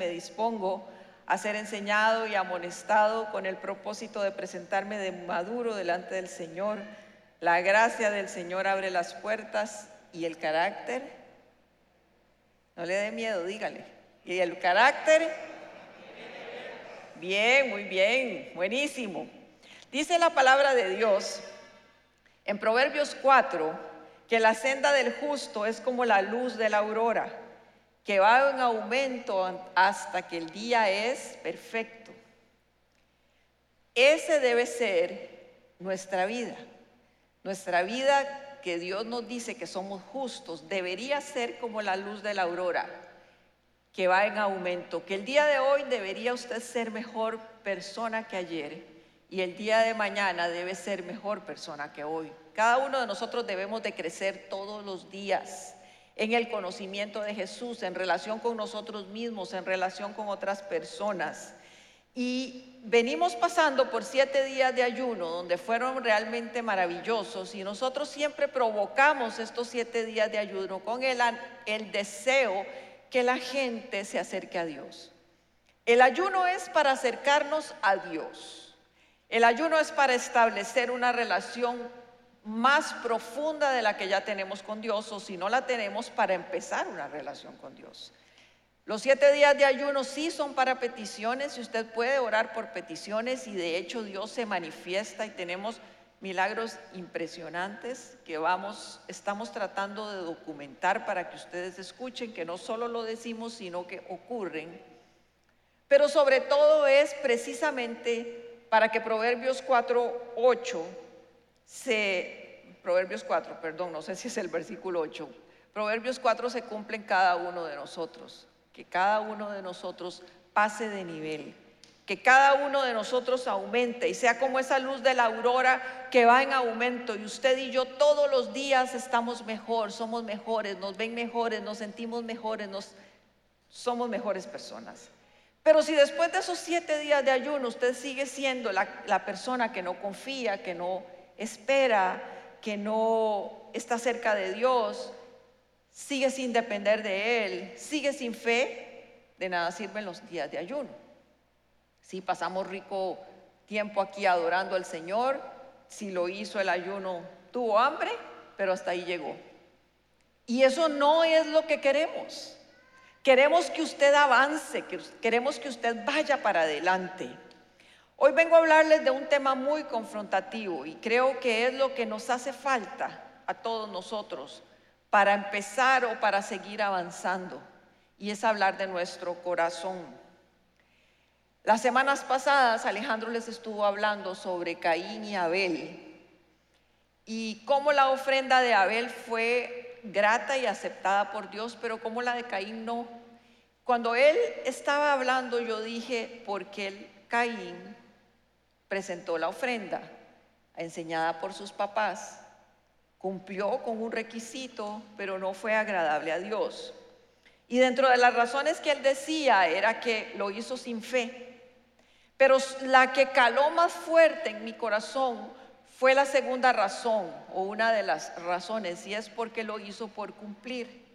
me dispongo a ser enseñado y amonestado con el propósito de presentarme de maduro delante del Señor. La gracia del Señor abre las puertas y el carácter, no le dé miedo, dígale. Y el carácter, bien, muy bien, buenísimo. Dice la palabra de Dios en Proverbios 4 que la senda del justo es como la luz de la aurora que va en aumento hasta que el día es perfecto. Ese debe ser nuestra vida. Nuestra vida que Dios nos dice que somos justos debería ser como la luz de la aurora, que va en aumento, que el día de hoy debería usted ser mejor persona que ayer y el día de mañana debe ser mejor persona que hoy. Cada uno de nosotros debemos de crecer todos los días en el conocimiento de Jesús, en relación con nosotros mismos, en relación con otras personas. Y venimos pasando por siete días de ayuno donde fueron realmente maravillosos y nosotros siempre provocamos estos siete días de ayuno con el, el deseo que la gente se acerque a Dios. El ayuno es para acercarnos a Dios. El ayuno es para establecer una relación más profunda de la que ya tenemos con Dios o si no la tenemos para empezar una relación con Dios. Los siete días de ayuno sí son para peticiones y usted puede orar por peticiones y de hecho Dios se manifiesta y tenemos milagros impresionantes que vamos, estamos tratando de documentar para que ustedes escuchen que no solo lo decimos, sino que ocurren. Pero sobre todo es precisamente para que Proverbios 4, 8 se, Proverbios 4, perdón, no sé si es el versículo 8, Proverbios 4 se cumple en cada uno de nosotros, que cada uno de nosotros pase de nivel, que cada uno de nosotros aumente y sea como esa luz de la aurora que va en aumento. Y usted y yo todos los días estamos mejor, somos mejores, nos ven mejores, nos sentimos mejores, nos, somos mejores personas. Pero si después de esos siete días de ayuno usted sigue siendo la, la persona que no confía, que no espera, que no está cerca de Dios, sigue sin depender de Él, sigue sin fe, de nada sirven los días de ayuno. Si pasamos rico tiempo aquí adorando al Señor, si lo hizo el ayuno, tuvo hambre, pero hasta ahí llegó. Y eso no es lo que queremos. Queremos que usted avance, queremos que usted vaya para adelante. Hoy vengo a hablarles de un tema muy confrontativo y creo que es lo que nos hace falta a todos nosotros para empezar o para seguir avanzando y es hablar de nuestro corazón. Las semanas pasadas Alejandro les estuvo hablando sobre Caín y Abel y cómo la ofrenda de Abel fue grata y aceptada por Dios, pero cómo la de Caín no. Cuando él estaba hablando yo dije, porque el Caín presentó la ofrenda enseñada por sus papás, cumplió con un requisito, pero no fue agradable a Dios. Y dentro de las razones que él decía era que lo hizo sin fe. Pero la que caló más fuerte en mi corazón fue la segunda razón, o una de las razones, y es porque lo hizo por cumplir.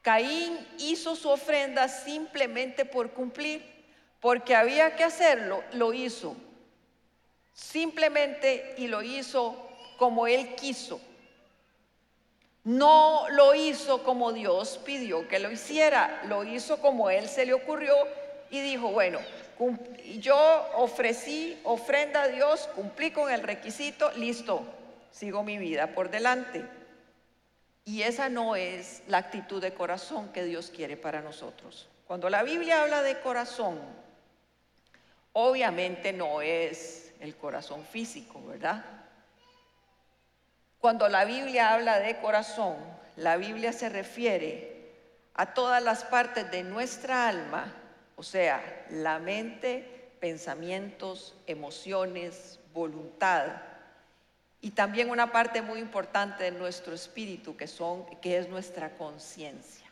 Caín hizo su ofrenda simplemente por cumplir, porque había que hacerlo, lo hizo simplemente y lo hizo como él quiso. No lo hizo como Dios pidió que lo hiciera, lo hizo como él se le ocurrió y dijo, bueno, yo ofrecí ofrenda a Dios, cumplí con el requisito, listo, sigo mi vida por delante. Y esa no es la actitud de corazón que Dios quiere para nosotros. Cuando la Biblia habla de corazón, obviamente no es el corazón físico, ¿verdad? Cuando la Biblia habla de corazón, la Biblia se refiere a todas las partes de nuestra alma, o sea, la mente, pensamientos, emociones, voluntad, y también una parte muy importante de nuestro espíritu, que, son, que es nuestra conciencia.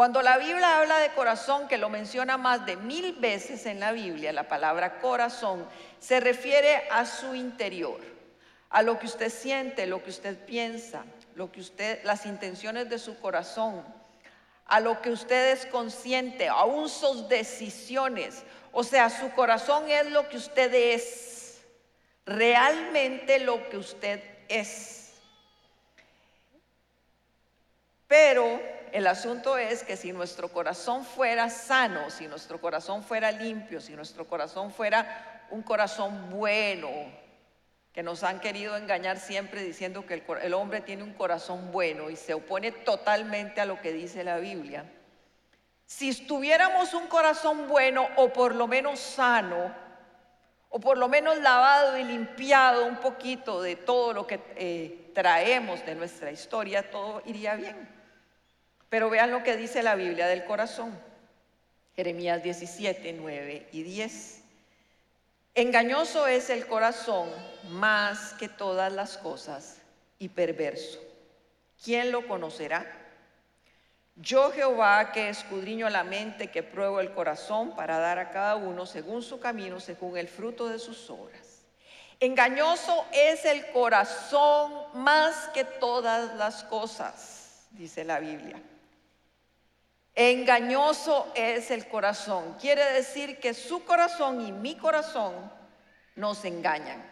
Cuando la Biblia habla de corazón, que lo menciona más de mil veces en la Biblia, la palabra corazón se refiere a su interior, a lo que usted siente, lo que usted piensa, lo que usted, las intenciones de su corazón, a lo que usted es consciente, aún sus decisiones. O sea, su corazón es lo que usted es, realmente lo que usted es. Pero el asunto es que si nuestro corazón fuera sano, si nuestro corazón fuera limpio, si nuestro corazón fuera un corazón bueno, que nos han querido engañar siempre diciendo que el, hombre tiene un corazón bueno y se opone totalmente a lo que dice la Biblia. Si tuviéramos un corazón bueno o por lo menos sano, o por lo menos lavado y limpiado un poquito de todo lo que eh, traemos de nuestra historia, todo iría bien. Pero vean lo que dice la Biblia del corazón. Jeremías 17, 9 y 10. Engañoso es el corazón más que todas las cosas y perverso. ¿Quién lo conocerá? Yo Jehová que escudriño la mente, que pruebo el corazón para dar a cada uno según su camino, según el fruto de sus obras. Engañoso es el corazón más que todas las cosas, dice la Biblia. Engañoso es el corazón. Quiere decir que su corazón y mi corazón nos engañan,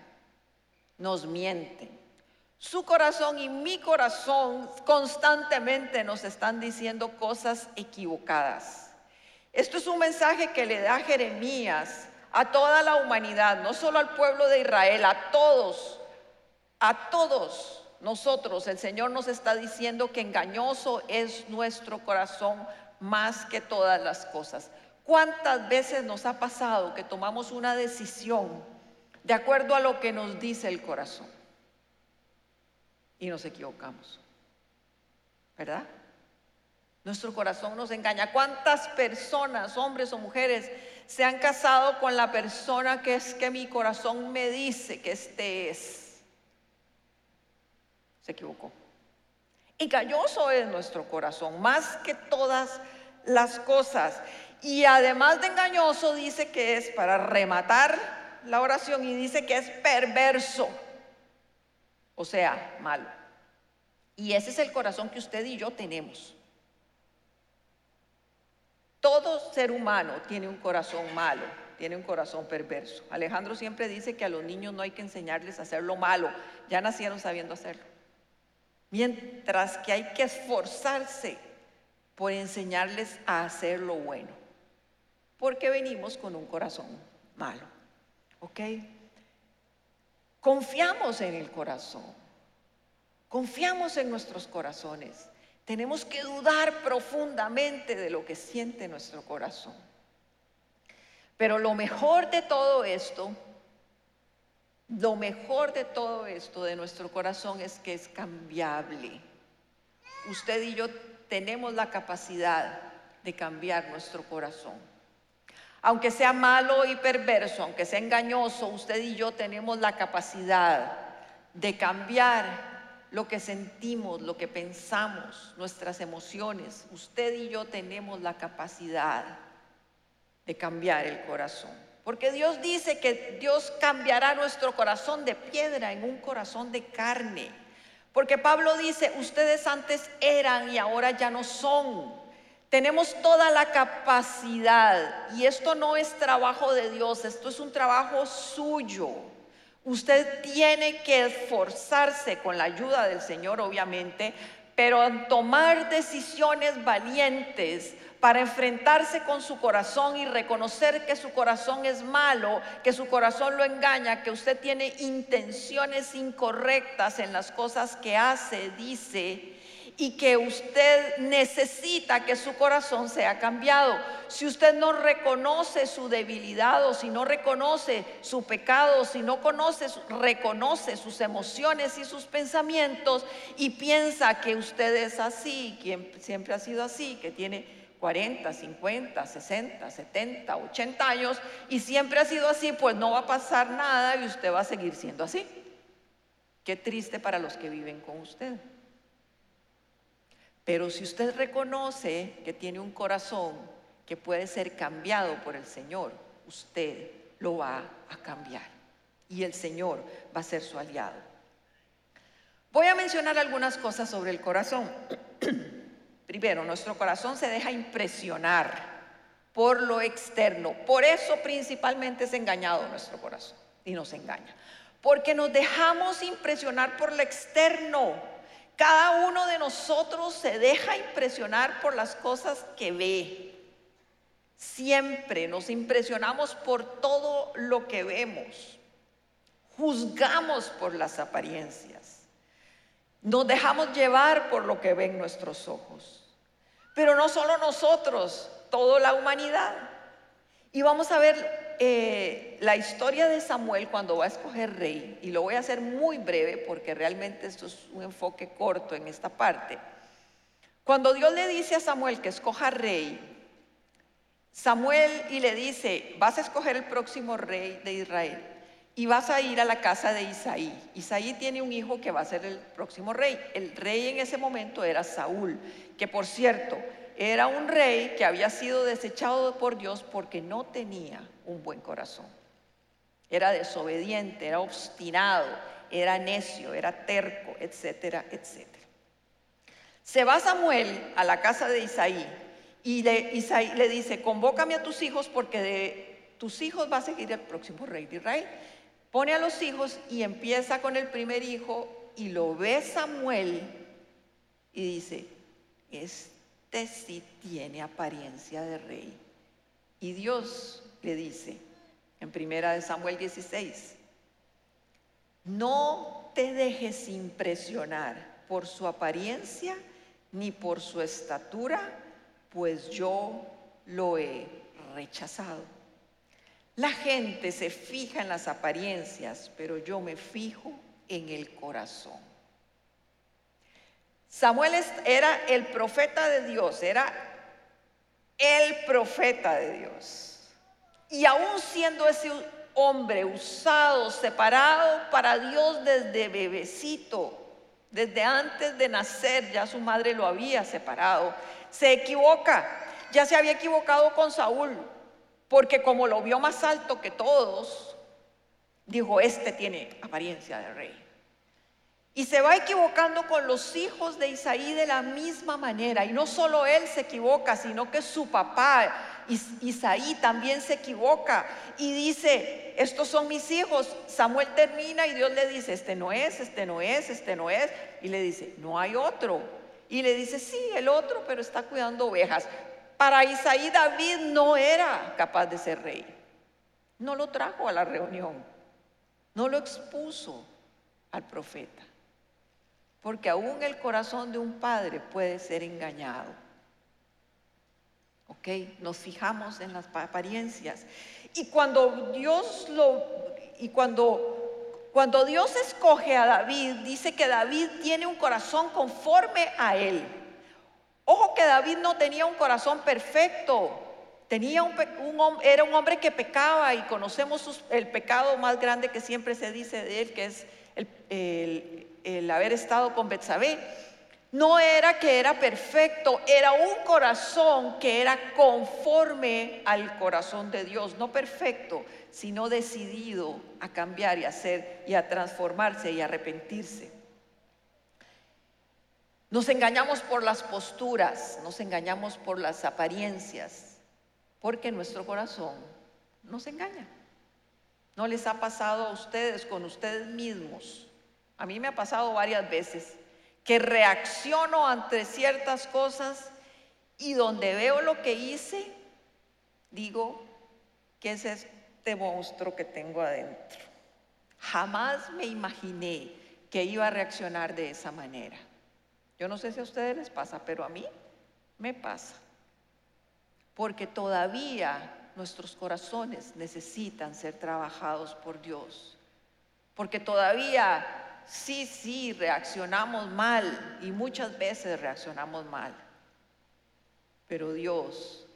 nos mienten. Su corazón y mi corazón constantemente nos están diciendo cosas equivocadas. Esto es un mensaje que le da Jeremías a toda la humanidad, no solo al pueblo de Israel, a todos, a todos nosotros. El Señor nos está diciendo que engañoso es nuestro corazón más que todas las cosas. ¿Cuántas veces nos ha pasado que tomamos una decisión de acuerdo a lo que nos dice el corazón y nos equivocamos? ¿Verdad? Nuestro corazón nos engaña. ¿Cuántas personas, hombres o mujeres, se han casado con la persona que es que mi corazón me dice que este es? Se equivocó. Engañoso es nuestro corazón, más que todas las cosas. Y además de engañoso, dice que es para rematar la oración y dice que es perverso, o sea, malo. Y ese es el corazón que usted y yo tenemos. Todo ser humano tiene un corazón malo, tiene un corazón perverso. Alejandro siempre dice que a los niños no hay que enseñarles a hacer lo malo, ya nacieron sabiendo hacerlo. Mientras que hay que esforzarse por enseñarles a hacer lo bueno, porque venimos con un corazón malo. ¿Ok? Confiamos en el corazón, confiamos en nuestros corazones. Tenemos que dudar profundamente de lo que siente nuestro corazón. Pero lo mejor de todo esto lo mejor de todo esto de nuestro corazón es que es cambiable. Usted y yo tenemos la capacidad de cambiar nuestro corazón. Aunque sea malo y perverso, aunque sea engañoso, usted y yo tenemos la capacidad de cambiar lo que sentimos, lo que pensamos, nuestras emociones. Usted y yo tenemos la capacidad de cambiar el corazón. Porque Dios dice que Dios cambiará nuestro corazón de piedra en un corazón de carne. Porque Pablo dice, ustedes antes eran y ahora ya no son. Tenemos toda la capacidad y esto no es trabajo de Dios, esto es un trabajo suyo. Usted tiene que esforzarse con la ayuda del Señor, obviamente, pero tomar decisiones valientes para enfrentarse con su corazón y reconocer que su corazón es malo, que su corazón lo engaña, que usted tiene intenciones incorrectas en las cosas que hace, dice, y que usted necesita que su corazón sea cambiado. Si usted no reconoce su debilidad o si no reconoce su pecado, si no conoce, reconoce sus emociones y sus pensamientos y piensa que usted es así, quien siempre ha sido así, que tiene 40, 50, 60, 70, 80 años y siempre ha sido así, pues no va a pasar nada y usted va a seguir siendo así. Qué triste para los que viven con usted. Pero si usted reconoce que tiene un corazón que puede ser cambiado por el Señor, usted lo va a cambiar y el Señor va a ser su aliado. Voy a mencionar algunas cosas sobre el corazón. Primero, nuestro corazón se deja impresionar por lo externo. Por eso principalmente es engañado nuestro corazón y nos engaña. Porque nos dejamos impresionar por lo externo. Cada uno de nosotros se deja impresionar por las cosas que ve. Siempre nos impresionamos por todo lo que vemos. Juzgamos por las apariencias. Nos dejamos llevar por lo que ven nuestros ojos. Pero no solo nosotros, toda la humanidad. Y vamos a ver eh, la historia de Samuel cuando va a escoger rey, y lo voy a hacer muy breve porque realmente esto es un enfoque corto en esta parte. Cuando Dios le dice a Samuel que escoja rey, Samuel y le dice, vas a escoger el próximo rey de Israel y vas a ir a la casa de Isaí. Isaí tiene un hijo que va a ser el próximo rey. El rey en ese momento era Saúl, que por cierto, era un rey que había sido desechado por Dios porque no tenía un buen corazón. Era desobediente, era obstinado, era necio, era terco, etcétera, etcétera. Se va Samuel a la casa de Isaí y Isaí le dice, convócame a tus hijos porque de tus hijos va a seguir el próximo rey de Israel. Pone a los hijos y empieza con el primer hijo y lo ve Samuel y dice, es este sí tiene apariencia de rey. Y Dios le dice en primera de Samuel 16, no te dejes impresionar por su apariencia ni por su estatura, pues yo lo he rechazado. La gente se fija en las apariencias, pero yo me fijo en el corazón. Samuel era el profeta de Dios, era el profeta de Dios. Y aún siendo ese hombre usado, separado para Dios desde bebecito, desde antes de nacer, ya su madre lo había separado, se equivoca. Ya se había equivocado con Saúl, porque como lo vio más alto que todos, dijo, este tiene apariencia de rey. Y se va equivocando con los hijos de Isaí de la misma manera. Y no solo él se equivoca, sino que su papá, Isaí, también se equivoca. Y dice, estos son mis hijos. Samuel termina y Dios le dice, este no es, este no es, este no es. Y le dice, no hay otro. Y le dice, sí, el otro, pero está cuidando ovejas. Para Isaí David no era capaz de ser rey. No lo trajo a la reunión. No lo expuso al profeta. Porque aún el corazón de un padre puede ser engañado. ¿Ok? Nos fijamos en las apariencias. Y cuando Dios lo... Y cuando cuando Dios escoge a David, dice que David tiene un corazón conforme a él. Ojo que David no tenía un corazón perfecto. Tenía un, era un hombre que pecaba y conocemos el pecado más grande que siempre se dice de él, que es el, el haber estado con Betsabé, no era que era perfecto, era un corazón que era conforme al corazón de Dios, no perfecto, sino decidido a cambiar y a hacer y a transformarse y arrepentirse. Nos engañamos por las posturas, nos engañamos por las apariencias, porque nuestro corazón nos engaña. ¿No les ha pasado a ustedes con ustedes mismos? A mí me ha pasado varias veces que reacciono ante ciertas cosas y donde veo lo que hice, digo, ¿qué es este monstruo que tengo adentro? Jamás me imaginé que iba a reaccionar de esa manera. Yo no sé si a ustedes les pasa, pero a mí me pasa. Porque todavía nuestros corazones necesitan ser trabajados por Dios. Porque todavía sí, sí, reaccionamos mal y muchas veces reaccionamos mal. Pero Dios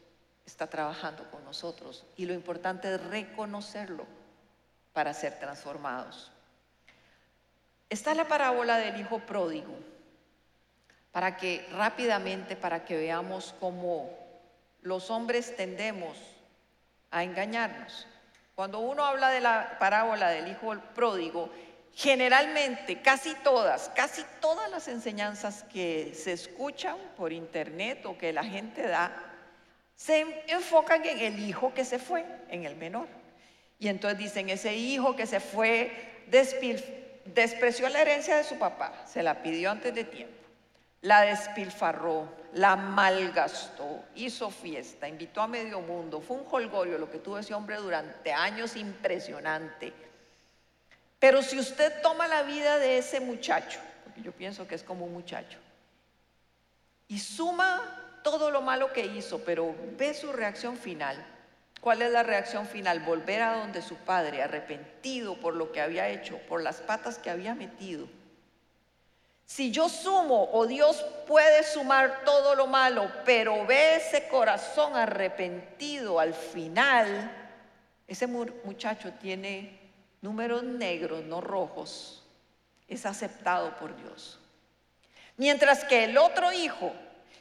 está trabajando con nosotros y lo importante es reconocerlo para ser transformados. Está la parábola del hijo pródigo, para que rápidamente, para que veamos cómo los hombres tendemos a engañarnos. Cuando uno habla de la parábola del hijo pródigo, generalmente, casi todas, casi todas las enseñanzas que se escuchan por internet o que la gente da, se enfocan en el hijo que se fue, en el menor. Y entonces dicen, ese hijo que se fue despreció la herencia de su papá, se la pidió antes de tiempo, la despilfarró, la malgastó, hizo fiesta, invitó a medio mundo, fue un holgorio lo que tuvo ese hombre durante años impresionante. Pero si usted toma la vida de ese muchacho, porque yo pienso que es como un muchacho, y suma todo lo malo que hizo, pero ve su reacción final, ¿cuál es la reacción final? Volver a donde su padre, arrepentido por lo que había hecho, por las patas que había metido si yo sumo o Dios puede sumar todo lo malo, pero ve ese corazón arrepentido al final, ese muchacho tiene números negros, no rojos, es aceptado por Dios. Mientras que el otro hijo,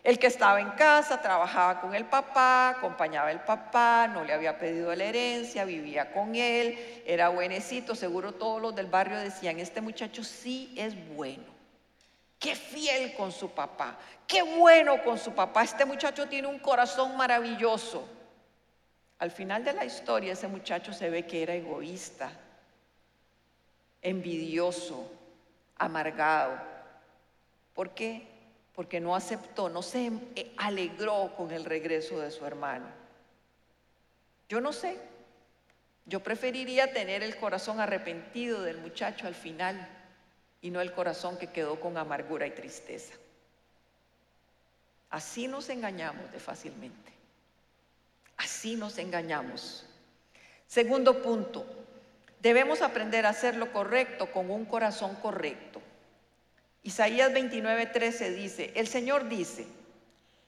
el que estaba en casa, trabajaba con el papá, acompañaba al papá, no le había pedido la herencia, vivía con él, era buenecito, seguro todos los del barrio decían, este muchacho sí es bueno. Qué fiel con su papá, qué bueno con su papá. Este muchacho tiene un corazón maravilloso. Al final de la historia ese muchacho se ve que era egoísta, envidioso, amargado. ¿Por qué? Porque no aceptó, no se eh, alegró con el regreso de su hermano. Yo no sé, yo preferiría tener el corazón arrepentido del muchacho al final y no el corazón que quedó con amargura y tristeza. Así nos engañamos de fácilmente. Así nos engañamos. Segundo punto, debemos aprender a hacer lo correcto con un corazón correcto. Isaías 29:13 dice, el Señor dice,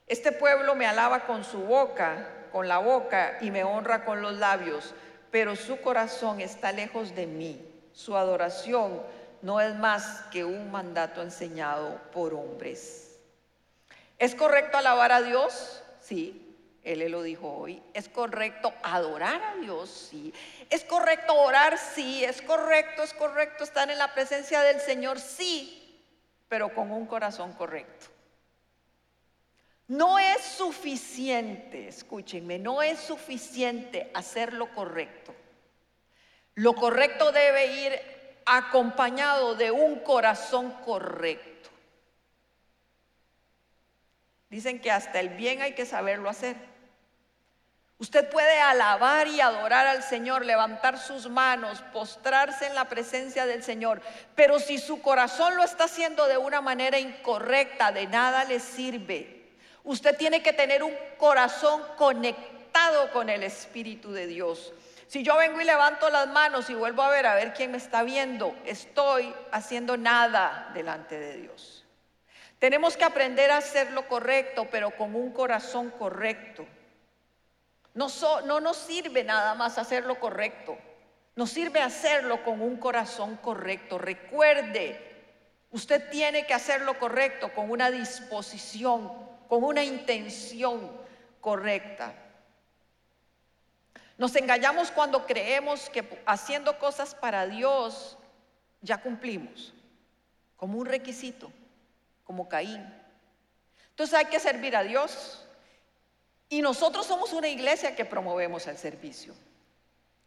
este pueblo me alaba con su boca, con la boca, y me honra con los labios, pero su corazón está lejos de mí. Su adoración no es más que un mandato enseñado por hombres. ¿Es correcto alabar a Dios? Sí, Él lo dijo hoy. ¿Es correcto adorar a Dios? Sí. ¿Es correcto orar? Sí. ¿Es correcto, es correcto estar en la presencia del Señor? Sí, pero con un corazón correcto. No es suficiente, escúchenme, no es suficiente hacer lo correcto. Lo correcto debe ir acompañado de un corazón correcto. Dicen que hasta el bien hay que saberlo hacer. Usted puede alabar y adorar al Señor, levantar sus manos, postrarse en la presencia del Señor, pero si su corazón lo está haciendo de una manera incorrecta, de nada le sirve. Usted tiene que tener un corazón conectado con el Espíritu de Dios. Si yo vengo y levanto las manos y vuelvo a ver a ver quién me está viendo, estoy haciendo nada delante de Dios. Tenemos que aprender a hacer lo correcto, pero con un corazón correcto. No, no nos sirve nada más hacer lo correcto, nos sirve hacerlo con un corazón correcto. Recuerde, usted tiene que hacer lo correcto con una disposición, con una intención correcta. Nos engañamos cuando creemos que haciendo cosas para Dios ya cumplimos, como un requisito, como Caín. Entonces hay que servir a Dios. Y nosotros somos una iglesia que promovemos el servicio.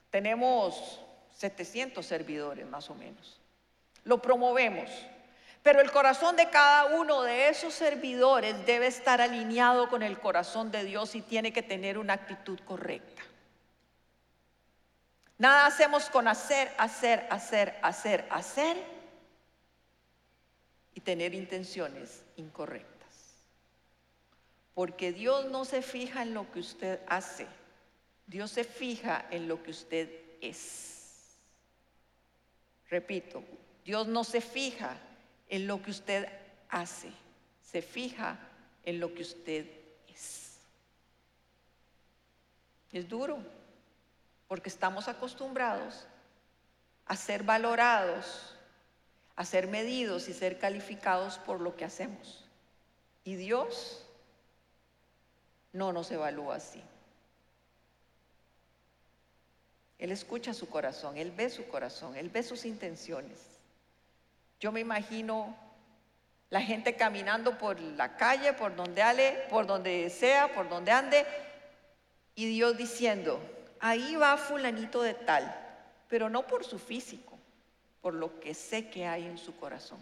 Tenemos 700 servidores más o menos. Lo promovemos. Pero el corazón de cada uno de esos servidores debe estar alineado con el corazón de Dios y tiene que tener una actitud correcta. Nada hacemos con hacer, hacer, hacer, hacer, hacer y tener intenciones incorrectas. Porque Dios no se fija en lo que usted hace, Dios se fija en lo que usted es. Repito, Dios no se fija en lo que usted hace, se fija en lo que usted es. Es duro porque estamos acostumbrados a ser valorados, a ser medidos y ser calificados por lo que hacemos. Y Dios no nos evalúa así. Él escucha su corazón, Él ve su corazón, Él ve sus intenciones. Yo me imagino la gente caminando por la calle, por donde ale, por donde sea, por donde ande, y Dios diciendo, ahí va fulanito de tal, pero no por su físico, por lo que sé que hay en su corazón.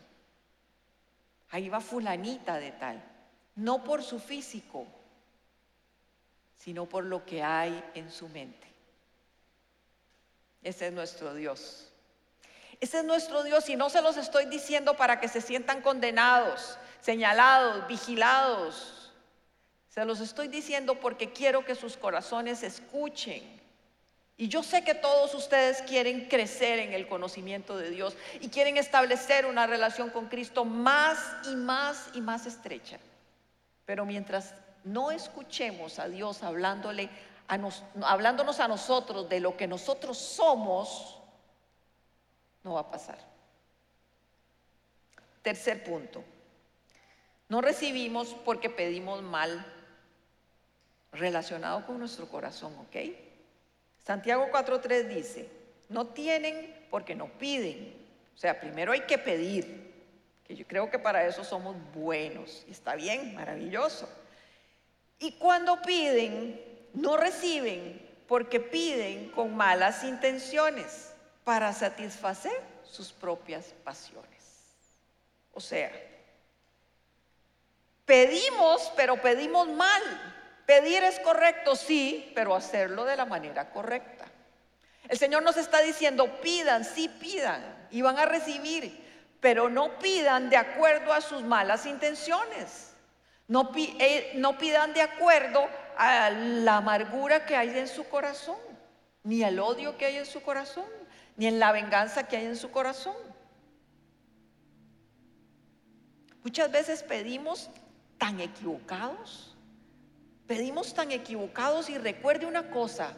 Ahí va fulanita de tal, no por su físico, sino por lo que hay en su mente. Ese es nuestro Dios. Ese es nuestro Dios y no se los estoy diciendo para que se sientan condenados, señalados, vigilados. Se los estoy diciendo porque quiero que sus corazones escuchen. Y yo sé que todos ustedes quieren crecer en el conocimiento de Dios y quieren establecer una relación con Cristo más y más y más estrecha. Pero mientras no escuchemos a Dios hablándole a hablándonos a nosotros de lo que nosotros somos, no va a pasar. Tercer punto. No recibimos porque pedimos mal relacionado con nuestro corazón, ¿ok? Santiago 4.3 dice, no tienen porque no piden. O sea, primero hay que pedir, que yo creo que para eso somos buenos. Y está bien, maravilloso. Y cuando piden, no reciben porque piden con malas intenciones para satisfacer sus propias pasiones. O sea, pedimos, pero pedimos mal. Pedir es correcto, sí, pero hacerlo de la manera correcta. El Señor nos está diciendo, pidan, sí pidan, y van a recibir, pero no pidan de acuerdo a sus malas intenciones. No, eh, no pidan de acuerdo a la amargura que hay en su corazón, ni al odio que hay en su corazón ni en la venganza que hay en su corazón. Muchas veces pedimos tan equivocados, pedimos tan equivocados y recuerde una cosa,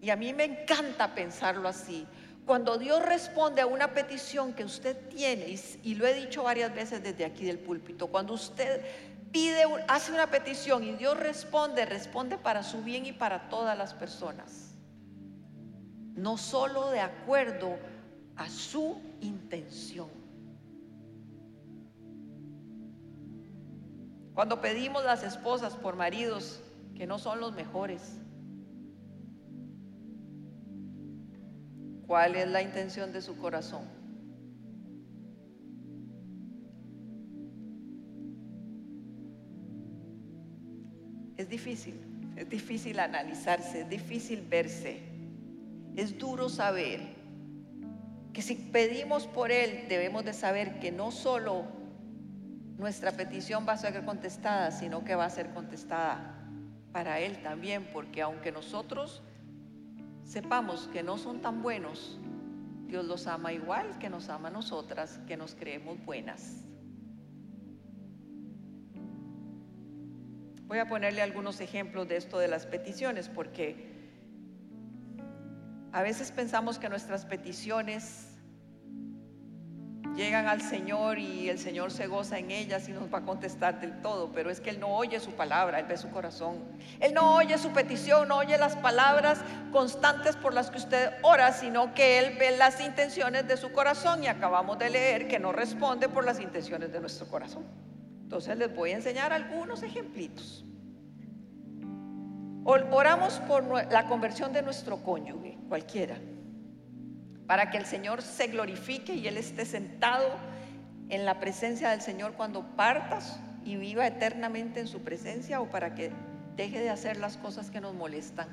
y a mí me encanta pensarlo así, cuando Dios responde a una petición que usted tiene, y, lo he dicho varias veces desde aquí del púlpito, cuando usted pide, hace una petición y Dios responde, responde para su bien y para todas las personas no solo de acuerdo a su intención. Cuando pedimos las esposas por maridos que no son los mejores, ¿cuál es la intención de su corazón? Es difícil, es difícil analizarse, es difícil verse. Es duro saber que si pedimos por Él debemos de saber que no solo nuestra petición va a ser contestada, sino que va a ser contestada para Él también, porque aunque nosotros sepamos que no son tan buenos, Dios los ama igual que nos ama a nosotras, que nos creemos buenas. Voy a ponerle algunos ejemplos de esto de las peticiones, porque a veces pensamos que nuestras peticiones llegan al Señor y el Señor se goza en ellas y nos va a contestar del todo, pero es que Él no oye su palabra, Él ve su corazón. Él no oye su petición, no oye las palabras constantes por las que usted ora, sino que Él ve las intenciones de su corazón y acabamos de leer que no responde por las intenciones de nuestro corazón. Entonces les voy a enseñar algunos ejemplitos. Oramos por la conversión de nuestro cónyuge, cualquiera, para que el Señor se glorifique y Él esté sentado en la presencia del Señor cuando partas y viva eternamente en su presencia o para que deje de hacer las cosas que nos molestan.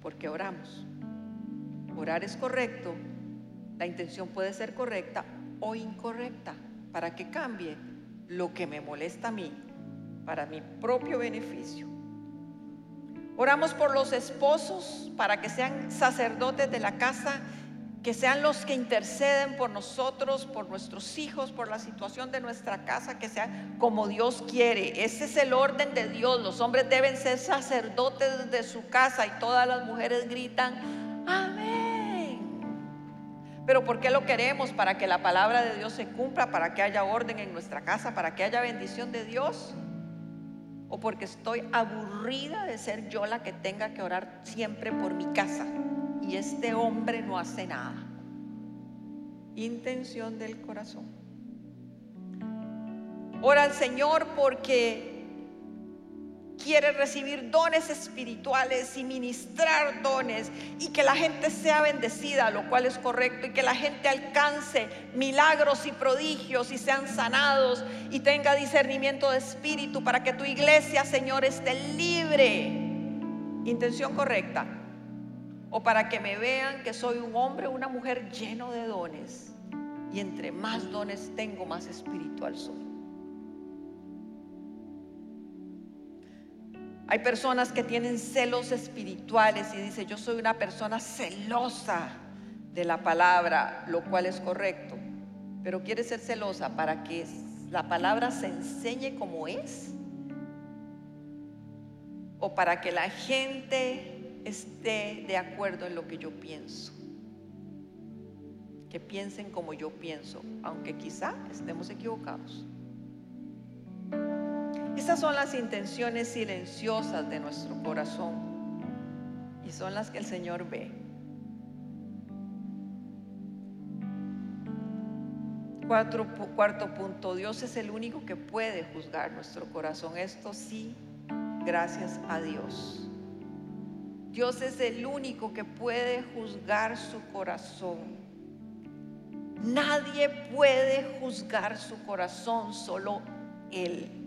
Porque oramos. Orar es correcto, la intención puede ser correcta o incorrecta para que cambie lo que me molesta a mí para mi propio beneficio. Oramos por los esposos para que sean sacerdotes de la casa, que sean los que interceden por nosotros, por nuestros hijos, por la situación de nuestra casa, que sea como Dios quiere. Ese es el orden de Dios. Los hombres deben ser sacerdotes de su casa y todas las mujeres gritan, amén. Pero ¿por qué lo queremos? Para que la palabra de Dios se cumpla, para que haya orden en nuestra casa, para que haya bendición de Dios o porque estoy aburrida de ser yo la que tenga que orar siempre por mi casa y este hombre no hace nada. intención del corazón. Ora al Señor porque quiere recibir dones espirituales y ministrar dones y que la gente sea bendecida, lo cual es correcto, y que la gente alcance milagros y prodigios y sean sanados y tenga discernimiento de espíritu para que tu iglesia, Señor, esté libre. Intención correcta. O para que me vean que soy un hombre o una mujer lleno de dones. Y entre más dones tengo, más espiritual soy. Hay personas que tienen celos espirituales y dice, yo soy una persona celosa de la palabra, lo cual es correcto. Pero quiere ser celosa para que la palabra se enseñe como es. O para que la gente esté de acuerdo en lo que yo pienso. Que piensen como yo pienso, aunque quizá estemos equivocados. Esas son las intenciones silenciosas de nuestro corazón y son las que el Señor ve. cuarto punto, Dios es el único que puede juzgar nuestro corazón. Esto sí, gracias a Dios. Dios es el único que puede juzgar su corazón. Nadie puede juzgar su corazón, solo Él.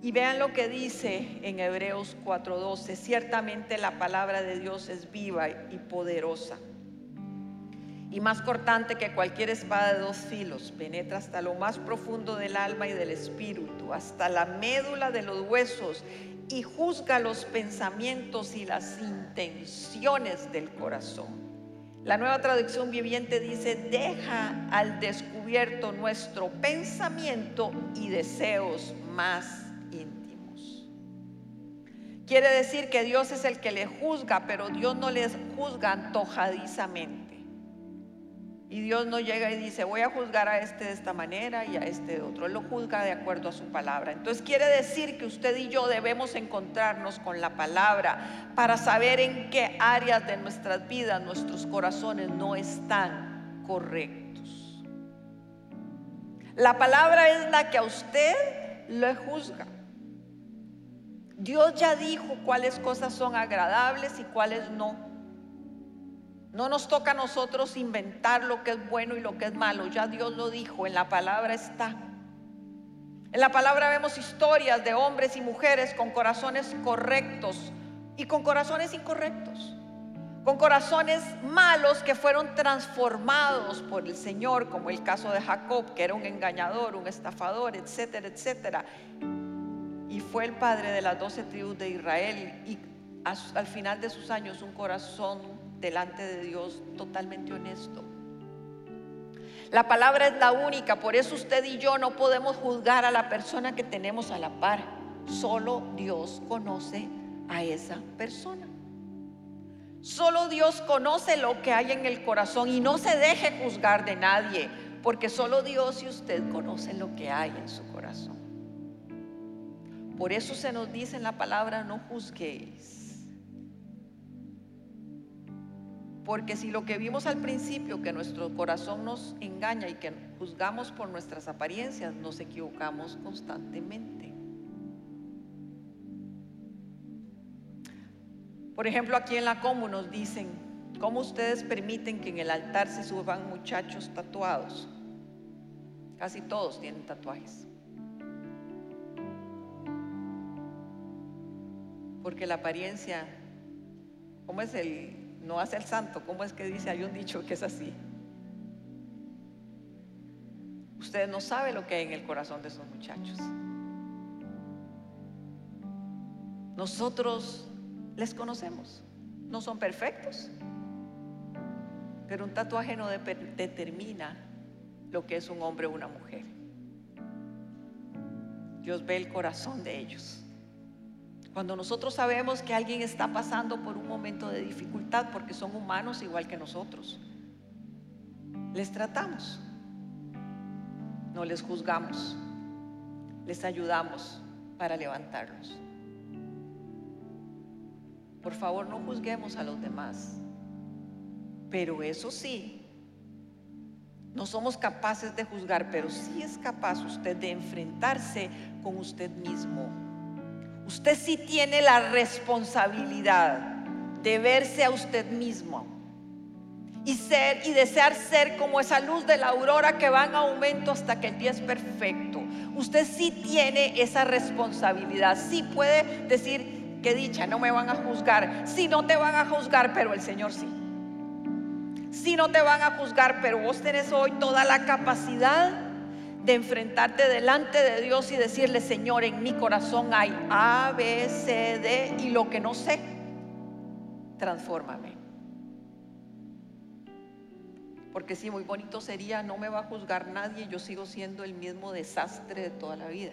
Y vean lo que dice en Hebreos 4:12, ciertamente la palabra de Dios es viva y poderosa y más cortante que cualquier espada de dos filos, penetra hasta lo más profundo del alma y del espíritu, hasta la médula de los huesos y juzga los pensamientos y las intenciones del corazón. La nueva traducción viviente dice, deja al descubierto nuestro pensamiento y deseos más Quiere decir que Dios es el que le juzga, pero Dios no les juzga antojadizamente. Y Dios no llega y dice, voy a juzgar a este de esta manera y a este de otro. Él lo juzga de acuerdo a su palabra. Entonces quiere decir que usted y yo debemos encontrarnos con la palabra para saber en qué áreas de nuestras vidas nuestros corazones no están correctos. La palabra es la que a usted le juzga. Dios ya dijo cuáles cosas son agradables y cuáles no. No nos toca a nosotros inventar lo que es bueno y lo que es malo. Ya Dios lo dijo, en la palabra está. En la palabra vemos historias de hombres y mujeres con corazones correctos y con corazones incorrectos. Con corazones malos que fueron transformados por el Señor, como el caso de Jacob, que era un engañador, un estafador, etcétera, etcétera y fue el padre de las doce tribus de Israel y al final de sus años un corazón delante de Dios totalmente honesto. La palabra es la única, por eso usted y yo no podemos juzgar a la persona que tenemos a la par. Solo Dios conoce a esa persona. Solo Dios conoce lo que hay en el corazón y no se deje juzgar de nadie, porque solo Dios y usted conocen lo que hay en su corazón. Por eso se nos dice en la palabra, no juzguéis. Porque si lo que vimos al principio, que nuestro corazón nos engaña y que juzgamos por nuestras apariencias, nos equivocamos constantemente. Por ejemplo, aquí en la Comu nos dicen, ¿cómo ustedes permiten que en el altar se suban muchachos tatuados? Casi todos tienen tatuajes. Porque la apariencia, ¿cómo es el, no hace el santo? ¿Cómo es que dice, hay un dicho que es así? Ustedes no saben lo que hay en el corazón de esos muchachos. Nosotros les conocemos, no son perfectos, pero un tatuaje no determina lo que es un hombre o una mujer. Dios ve el corazón de ellos. Cuando nosotros sabemos que alguien está pasando por un momento de dificultad porque son humanos igual que nosotros, les tratamos, no les juzgamos, les ayudamos para levantarlos. Por favor, no juzguemos a los demás, pero eso sí, No somos capaces de juzgar, pero sí es capaz usted de enfrentarse con usted mismo. Usted sí tiene la responsabilidad de verse a usted mismo y ser y desear ser como esa luz de la aurora que va en aumento hasta que el día es perfecto. Usted sí tiene esa responsabilidad. Sí puede decir que dicha, no me van a juzgar. Sí, no te van a juzgar, pero el Señor sí. Sí, no te van a juzgar, pero vos tenés hoy toda la capacidad de enfrentarte delante de Dios y decirle, Señor, en mi corazón hay A, B, C, D y lo que no sé, transfórmame. Porque si muy bonito sería, no me va a juzgar nadie, yo sigo siendo el mismo desastre de toda la vida.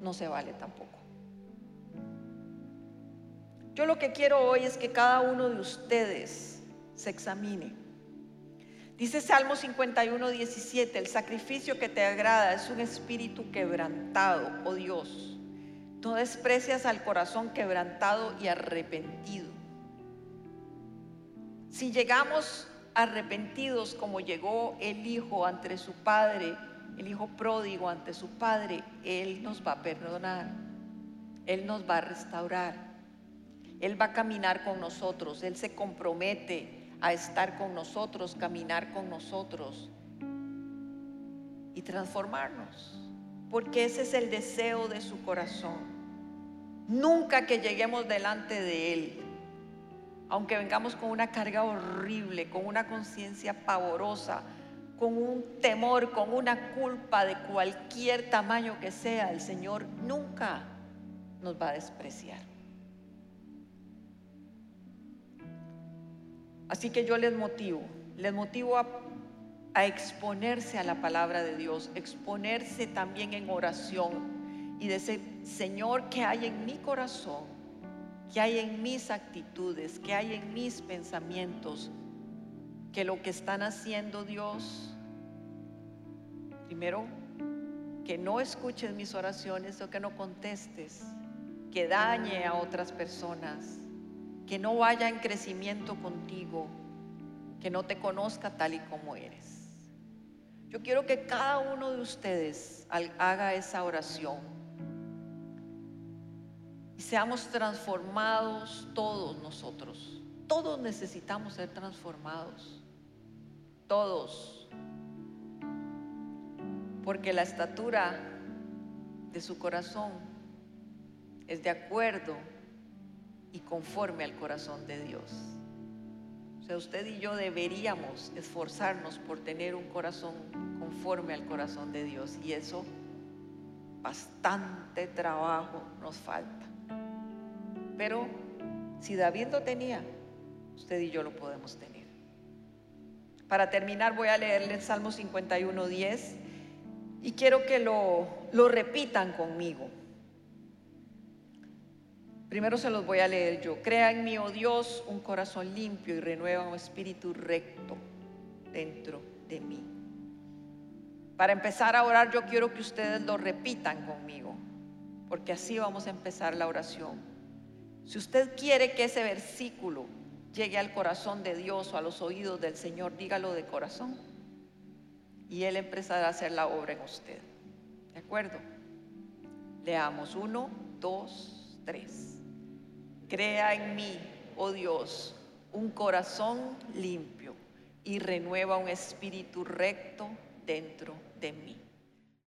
No se vale tampoco. Yo lo que quiero hoy es que cada uno de ustedes se examine. Dice Salmo 51, 17, el sacrificio que te agrada es un espíritu quebrantado, oh Dios. No desprecias al corazón quebrantado y arrepentido. Si llegamos arrepentidos como llegó el Hijo ante su Padre, el Hijo pródigo ante su Padre, Él nos va a perdonar, Él nos va a restaurar, Él va a caminar con nosotros, Él se compromete a estar con nosotros, caminar con nosotros y transformarnos, porque ese es el deseo de su corazón. Nunca que lleguemos delante de Él aunque vengamos con una carga horrible, con una conciencia pavorosa, con un temor, con una culpa de cualquier tamaño que sea, el Señor nunca nos va a despreciar. Así que yo les motivo, les motivo a, exponerse a la palabra de Dios, exponerse también en oración y decir, Señor, ¿qué hay en mi corazón? que hay en mis actitudes, que hay en mis pensamientos, que lo que están haciendo Dios, primero, que no escuches mis oraciones o que no contestes, que dañe a otras personas, que no vaya en crecimiento contigo, que no te conozca tal y como eres. Yo quiero que cada uno de ustedes haga esa oración y seamos transformados todos nosotros. Todos necesitamos ser transformados. Todos. Porque la estatura de su corazón es de acuerdo y conforme al corazón de Dios. O sea, usted y yo deberíamos esforzarnos por tener un corazón conforme al corazón de Dios. Y eso, bastante trabajo nos falta. Pero si David lo tenía, usted y yo lo podemos tener. Para terminar voy a leerle el Salmo 51, 10 y quiero que lo, lo repitan conmigo. Primero se los voy a leer yo. Crea en mí, oh Dios, un corazón limpio y renueva un espíritu recto dentro de mí. Para empezar a orar yo quiero que ustedes lo repitan conmigo, porque así vamos a empezar la oración. Si usted quiere que ese versículo llegue al corazón de Dios o a los oídos del Señor, dígalo de corazón. Y Él empezará a hacer la obra en usted. ¿De acuerdo? Leamos uno, dos, tres. Crea en mí, oh Dios, un corazón limpio y renueva un espíritu recto dentro de mí.